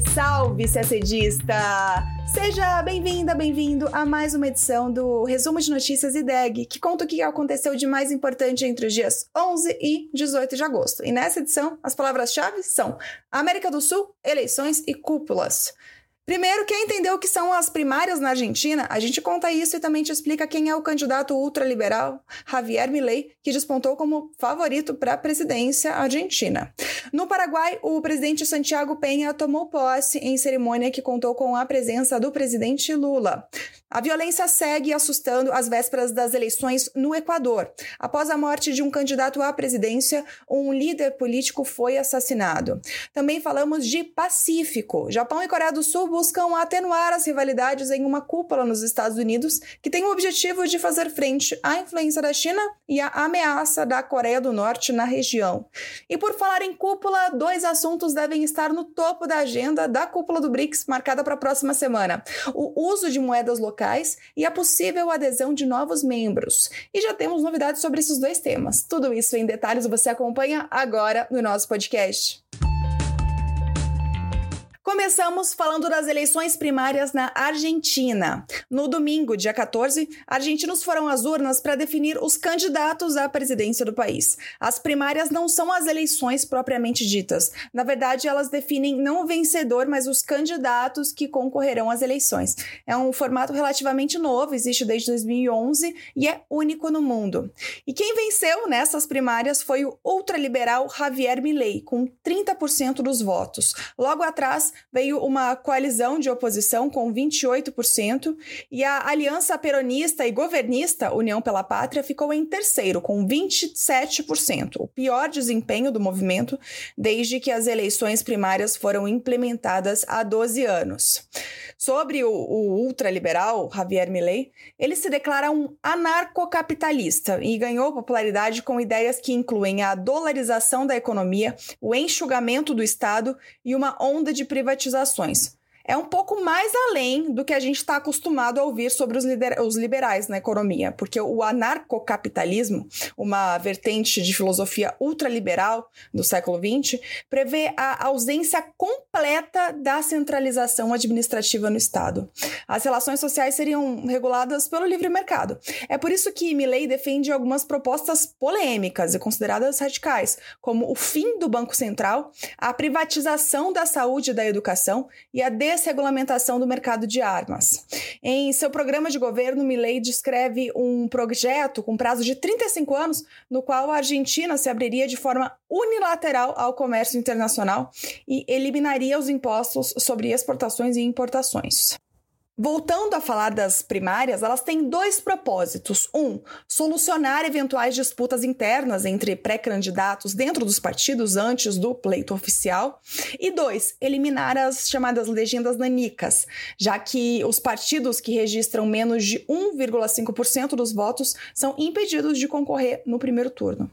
Salve, salve, CACDista! Seja bem-vinda, bem-vindo a mais uma edição do Resumo de Notícias IDEG, que conta o que aconteceu de mais importante entre os dias 11 e 18 de agosto. E nessa edição, as palavras-chave são América do Sul, eleições e cúpulas. Primeiro, quer entender o que são as primárias na Argentina? A gente conta isso e também te explica quem é o candidato ultraliberal Javier Milei, que despontou como favorito para a presidência argentina. No Paraguai, o presidente Santiago Penha tomou posse em cerimônia que contou com a presença do presidente Lula. A violência segue assustando as vésperas das eleições no Equador. Após a morte de um candidato à presidência, um líder político foi assassinado. Também falamos de Pacífico. Japão e Coreia do Sul buscam atenuar as rivalidades em uma cúpula nos Estados Unidos que tem o objetivo de fazer frente à influência da China e à ameaça da Coreia do Norte na região. E por falar em cúpula, dois assuntos devem estar no topo da agenda da cúpula do BRICS marcada para a próxima semana: o uso de moedas locais e a possível adesão de novos membros. E já temos novidades sobre esses dois temas. Tudo isso em detalhes você acompanha agora no nosso podcast. Começamos falando das eleições primárias na Argentina. No domingo, dia 14, argentinos foram às urnas para definir os candidatos à presidência do país. As primárias não são as eleições propriamente ditas. Na verdade, elas definem não o vencedor, mas os candidatos que concorrerão às eleições. É um formato relativamente novo, existe desde 2011 e é único no mundo. E quem venceu nessas primárias foi o ultraliberal Javier Milei, com 30% dos votos. Logo atrás, veio uma coalizão de oposição com 28% e a aliança peronista e governista União pela Pátria ficou em terceiro, com 27%, o pior desempenho do movimento desde que as eleições primárias foram implementadas há 12 anos. Sobre o, o ultraliberal Javier Milei, ele se declara um anarcocapitalista e ganhou popularidade com ideias que incluem a dolarização da economia, o enxugamento do Estado e uma onda de privatizações é um pouco mais além do que a gente está acostumado a ouvir sobre os, os, liberais na economia, porque o anarcocapitalismo, uma vertente de filosofia ultraliberal do século XX, prevê a ausência completa da centralização administrativa no Estado. As relações sociais seriam reguladas pelo livre mercado. É por isso que Milley defende algumas propostas polêmicas e consideradas radicais, como o fim do Banco Central, a privatização da saúde e da educação e a desregulamentação do mercado de armas. Em seu programa de governo, Milley descreve um projeto com prazo de 35 anos, no qual a Argentina se abriria de forma unilateral ao comércio internacional e eliminaria os impostos sobre exportações e importações. Voltando a falar das primárias, elas têm dois propósitos. Um, solucionar eventuais disputas internas entre pré-candidatos dentro dos partidos antes do pleito oficial. E dois, eliminar as chamadas legendas nanicas, já que os partidos que registram menos de 1,5% dos votos são impedidos de concorrer no primeiro turno.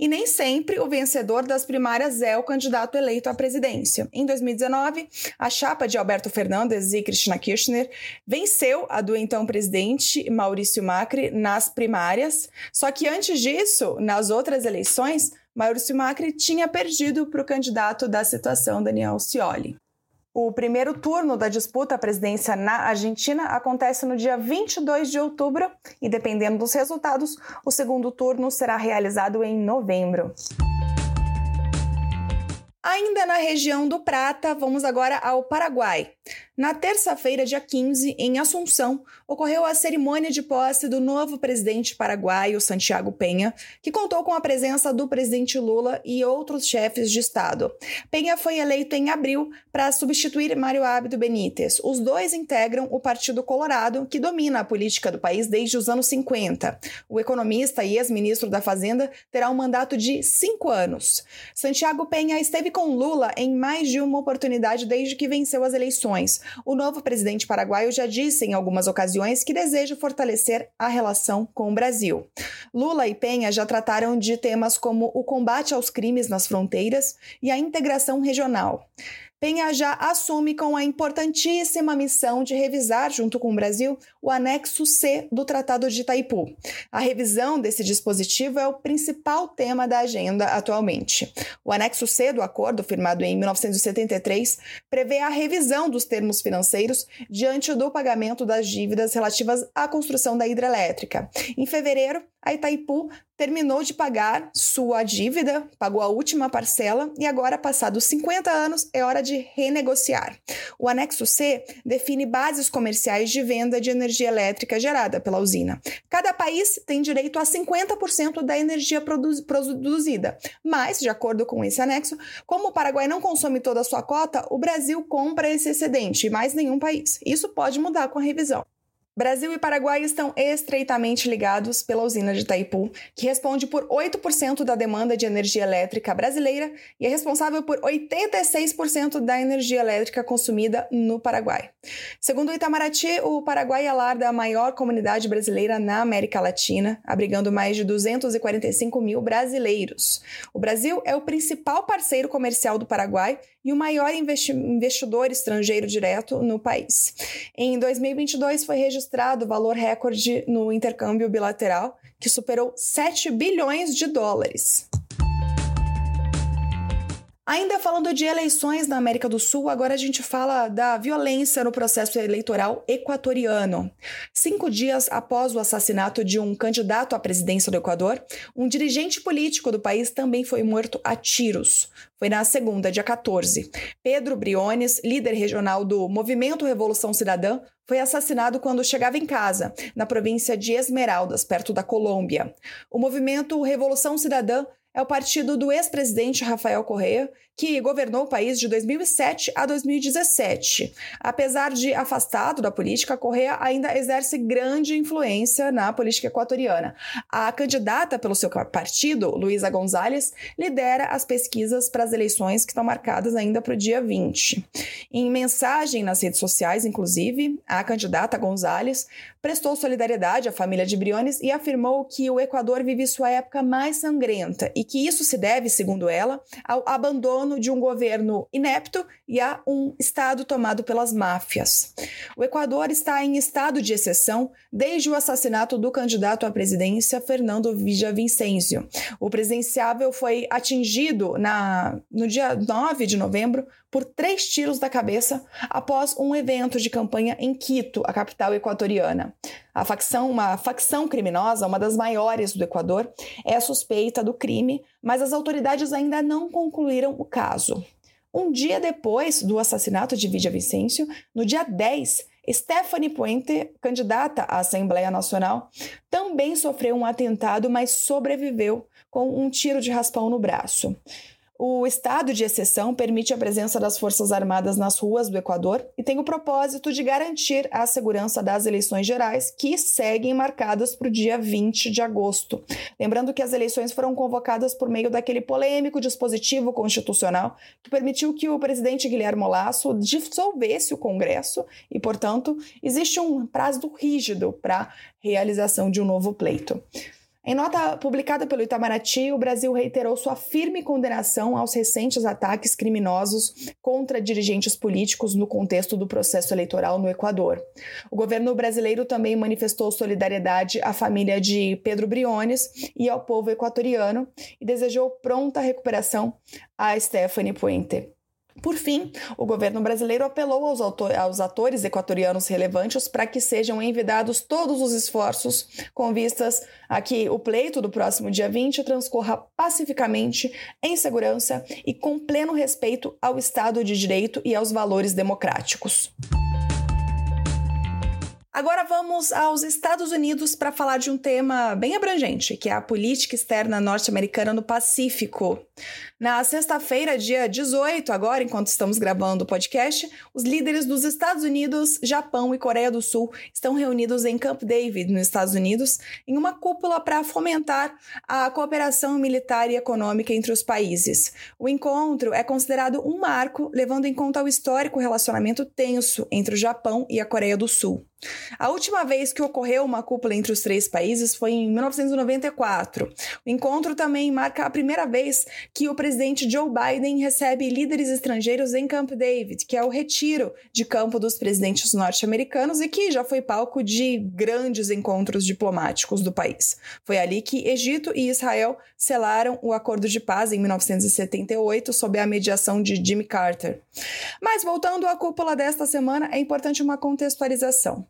E nem sempre o vencedor das primárias é o candidato eleito à presidência. Em 2019, a chapa de Alberto Fernandes e Cristina Kirchner venceu a do então presidente Maurício Macri nas primárias, só que antes disso, nas outras eleições, Maurício Macri tinha perdido para o candidato da situação, Daniel Scioli. O primeiro turno da disputa à presidência na Argentina acontece no dia 22 de outubro e, dependendo dos resultados, o segundo turno será realizado em novembro. Ainda na região do Prata, vamos agora ao Paraguai. Na terça-feira, dia 15, em Assunção, ocorreu a cerimônia de posse do novo presidente paraguaio, Santiago Penha, que contou com a presença do presidente Lula e outros chefes de Estado. Penha foi eleito em abril para substituir Mário Abdo Benítez. Os dois integram o Partido Colorado, que domina a política do país desde os anos 50. O economista e ex-ministro da Fazenda terá um mandato de cinco anos. Santiago Penha esteve com Lula em mais de uma oportunidade desde que venceu as eleições. O novo presidente paraguaio já disse em algumas ocasiões que deseja fortalecer a relação com o Brasil. Lula e Penha já trataram de temas como o combate aos crimes nas fronteiras e a integração regional. Penha já assume com a importantíssima missão de revisar, junto com o Brasil, o anexo C do Tratado de Itaipu. A revisão desse dispositivo é o principal tema da agenda atualmente. O anexo C do acordo, firmado em 1973, prevê a revisão dos termos financeiros diante do pagamento das dívidas relativas à construção da hidrelétrica. Em fevereiro, a Itaipu terminou de pagar sua dívida, pagou a última parcela e agora, passados 50 anos, é hora de renegociar. O anexo C define bases comerciais de venda de energia elétrica gerada pela usina. Cada país tem direito a 50% da energia produzida, mas, de acordo com esse anexo, como o Paraguai não consome toda a sua cota, o Brasil compra esse excedente e mais nenhum país. Isso pode mudar com a revisão. Brasil e Paraguai estão estreitamente ligados pela usina de Itaipu, que responde por 8% da demanda de energia elétrica brasileira e é responsável por 86% da energia elétrica consumida no Paraguai. Segundo o Itamaraty, o Paraguai alarda a maior comunidade brasileira na América Latina, abrigando mais de 245 mil brasileiros. O Brasil é o principal parceiro comercial do Paraguai e o maior investidor estrangeiro direto no país. Em 2022 foi registrado o valor recorde no intercâmbio bilateral, que superou 7 bilhões de dólares. Ainda falando de eleições na América do Sul, agora a gente fala da violência no processo eleitoral equatoriano. Cinco dias após o assassinato de um candidato à presidência do Equador, um dirigente político do país também foi morto a tiros. Foi na segunda, dia 14. Pedro Briones, líder regional do Movimento Revolução Cidadã, foi assassinado quando chegava em casa, na província de Esmeraldas, perto da Colômbia. O movimento Revolução Cidadã é o partido do ex-presidente Rafael Correa, que governou o país de 2007 a 2017. Apesar de afastado da política, Correa ainda exerce grande influência na política equatoriana. A candidata pelo seu partido, Luísa Gonzalez, lidera as pesquisas para as eleições que estão marcadas ainda para o dia 20. Em mensagem nas redes sociais, inclusive, a candidata Gonzalez prestou solidariedade à família de Briones e afirmou que o Equador vive sua época mais sangrenta e que isso se deve, segundo ela, ao abandono de um governo inepto e a um Estado tomado pelas máfias. O Equador está em estado de exceção desde o assassinato do candidato à presidência Fernando Villavicencio. O presidenciável foi atingido na, no dia 9 de novembro por três tiros da cabeça após um evento de campanha em Quito, a capital equatoriana. A facção, uma facção criminosa, uma das maiores do Equador, é suspeita do crime, mas as autoridades ainda não concluíram o caso. Um dia depois do assassinato de Vidia Vicêncio, no dia 10, Stephanie Puente, candidata à Assembleia Nacional, também sofreu um atentado, mas sobreviveu com um tiro de raspão no braço. O estado de exceção permite a presença das Forças Armadas nas ruas do Equador e tem o propósito de garantir a segurança das eleições gerais, que seguem marcadas para o dia 20 de agosto. Lembrando que as eleições foram convocadas por meio daquele polêmico dispositivo constitucional que permitiu que o presidente Guilherme Lasso dissolvesse o Congresso e, portanto, existe um prazo rígido para realização de um novo pleito. Em nota publicada pelo Itamaraty, o Brasil reiterou sua firme condenação aos recentes ataques criminosos contra dirigentes políticos no contexto do processo eleitoral no Equador. O governo brasileiro também manifestou solidariedade à família de Pedro Briones e ao povo equatoriano e desejou pronta recuperação a Stephanie Puente. Por fim, o governo brasileiro apelou aos, aos atores equatorianos relevantes para que sejam envidados todos os esforços com vistas a que o pleito do próximo dia 20 transcorra pacificamente, em segurança e com pleno respeito ao Estado de Direito e aos valores democráticos. Agora vamos aos Estados Unidos para falar de um tema bem abrangente, que é a política externa norte-americana no Pacífico. Na sexta-feira, dia 18, agora, enquanto estamos gravando o podcast, os líderes dos Estados Unidos, Japão e Coreia do Sul estão reunidos em Camp David, nos Estados Unidos, em uma cúpula para fomentar a cooperação militar e econômica entre os países. O encontro é considerado um marco, levando em conta o histórico relacionamento tenso entre o Japão e a Coreia do Sul. A última vez que ocorreu uma cúpula entre os três países foi em 1994. O encontro também marca a primeira vez que o presidente Joe Biden recebe líderes estrangeiros em Camp David, que é o retiro de campo dos presidentes norte-americanos e que já foi palco de grandes encontros diplomáticos do país. Foi ali que Egito e Israel selaram o acordo de paz em 1978 sob a mediação de Jimmy Carter. Mas voltando à cúpula desta semana, é importante uma contextualização.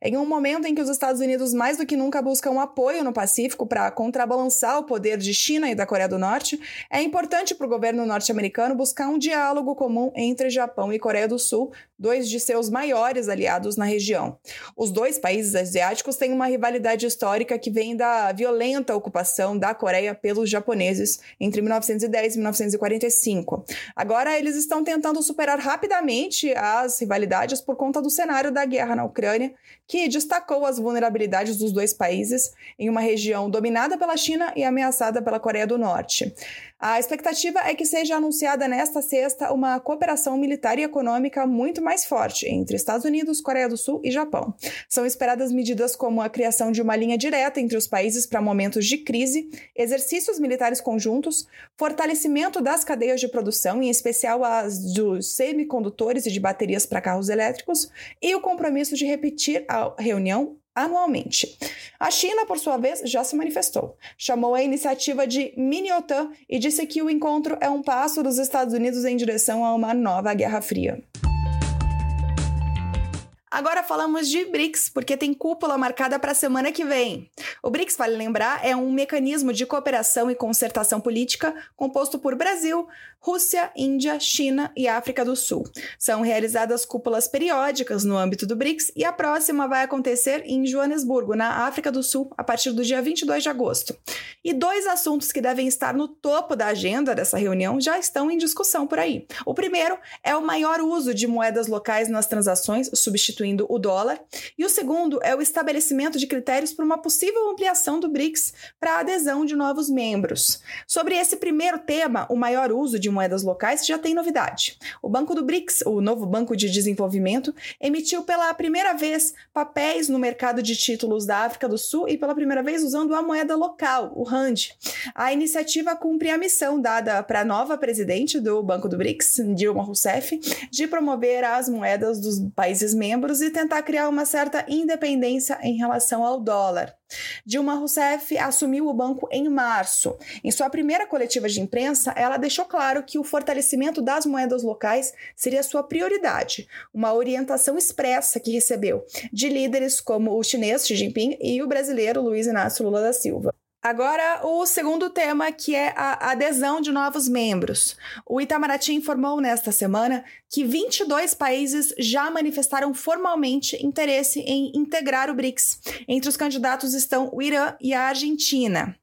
Em um momento em que os Estados Unidos mais do que nunca buscam apoio no Pacífico para contrabalançar o poder de China e da Coreia do Norte, é importante para o governo norte-americano buscar um diálogo comum entre Japão e Coreia do Sul, dois de seus maiores aliados na região. Os dois países asiáticos têm uma rivalidade histórica que vem da violenta ocupação da Coreia pelos japoneses entre 1910 e 1945. Agora, eles estão tentando superar rapidamente as rivalidades por conta do cenário da guerra na Ucrânia que destacou as vulnerabilidades dos dois países em uma região dominada pela China e ameaçada pela Coreia do Norte. A expectativa é que seja anunciada nesta sexta uma cooperação militar e econômica muito mais forte entre Estados Unidos, Coreia do Sul e Japão. São esperadas medidas como a criação de uma linha direta entre os países para momentos de crise, exercícios militares conjuntos, fortalecimento das cadeias de produção, em especial as dos semicondutores e de baterias para carros elétricos, e o compromisso de repetir a reunião anualmente. A China, por sua vez, já se manifestou. Chamou a iniciativa de mini-OTAN e disse que o encontro é um passo dos Estados Unidos em direção a uma nova Guerra Fria. Agora falamos de BRICS, porque tem cúpula marcada para a semana que vem. O BRICS, vale lembrar, é um mecanismo de cooperação e concertação política composto por Brasil, Rússia, Índia, China e África do Sul. São realizadas cúpulas periódicas no âmbito do BRICS e a próxima vai acontecer em Joanesburgo, na África do Sul, a partir do dia 22 de agosto. E dois assuntos que devem estar no topo da agenda dessa reunião já estão em discussão por aí. O primeiro é o maior uso de moedas locais nas transações, substituindo o dólar, e o segundo é o estabelecimento de critérios para uma possível ampliação do BRICS para a adesão de novos membros. Sobre esse primeiro tema, o maior uso de moedas locais, já tem novidade. O Banco do BRICS, o novo Banco de Desenvolvimento, emitiu pela primeira vez papéis no mercado de títulos da África do Sul e pela primeira vez usando a moeda local, o RAND. A iniciativa cumpre a missão dada para a nova presidente do Banco do BRICS, Dilma Rousseff, de promover as moedas dos países membros e tentar criar uma certa independência em relação ao dólar. Dilma Rousseff assumiu o banco em março. Em sua primeira coletiva de imprensa, ela deixou claro que o fortalecimento das moedas locais seria sua prioridade, uma orientação expressa que recebeu de líderes como o chinês Xi Jinping e o brasileiro Luiz Inácio Lula da Silva. Agora, o segundo tema, que é a adesão de novos membros. O Itamaraty informou nesta semana que 22 países já manifestaram formalmente interesse em integrar o BRICS. Entre os candidatos estão o Irã e a Argentina.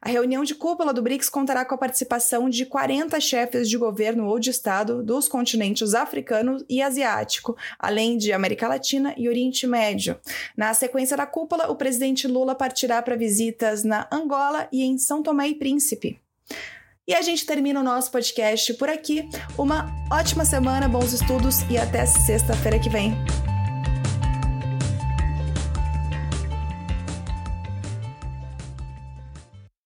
A reunião de cúpula do BRICS contará com a participação de 40 chefes de governo ou de Estado dos continentes africano e asiático, além de América Latina e Oriente Médio. Na sequência da cúpula, o presidente Lula partirá para visitas na Angola e em São Tomé e Príncipe. E a gente termina o nosso podcast por aqui. Uma ótima semana, bons estudos e até sexta-feira que vem.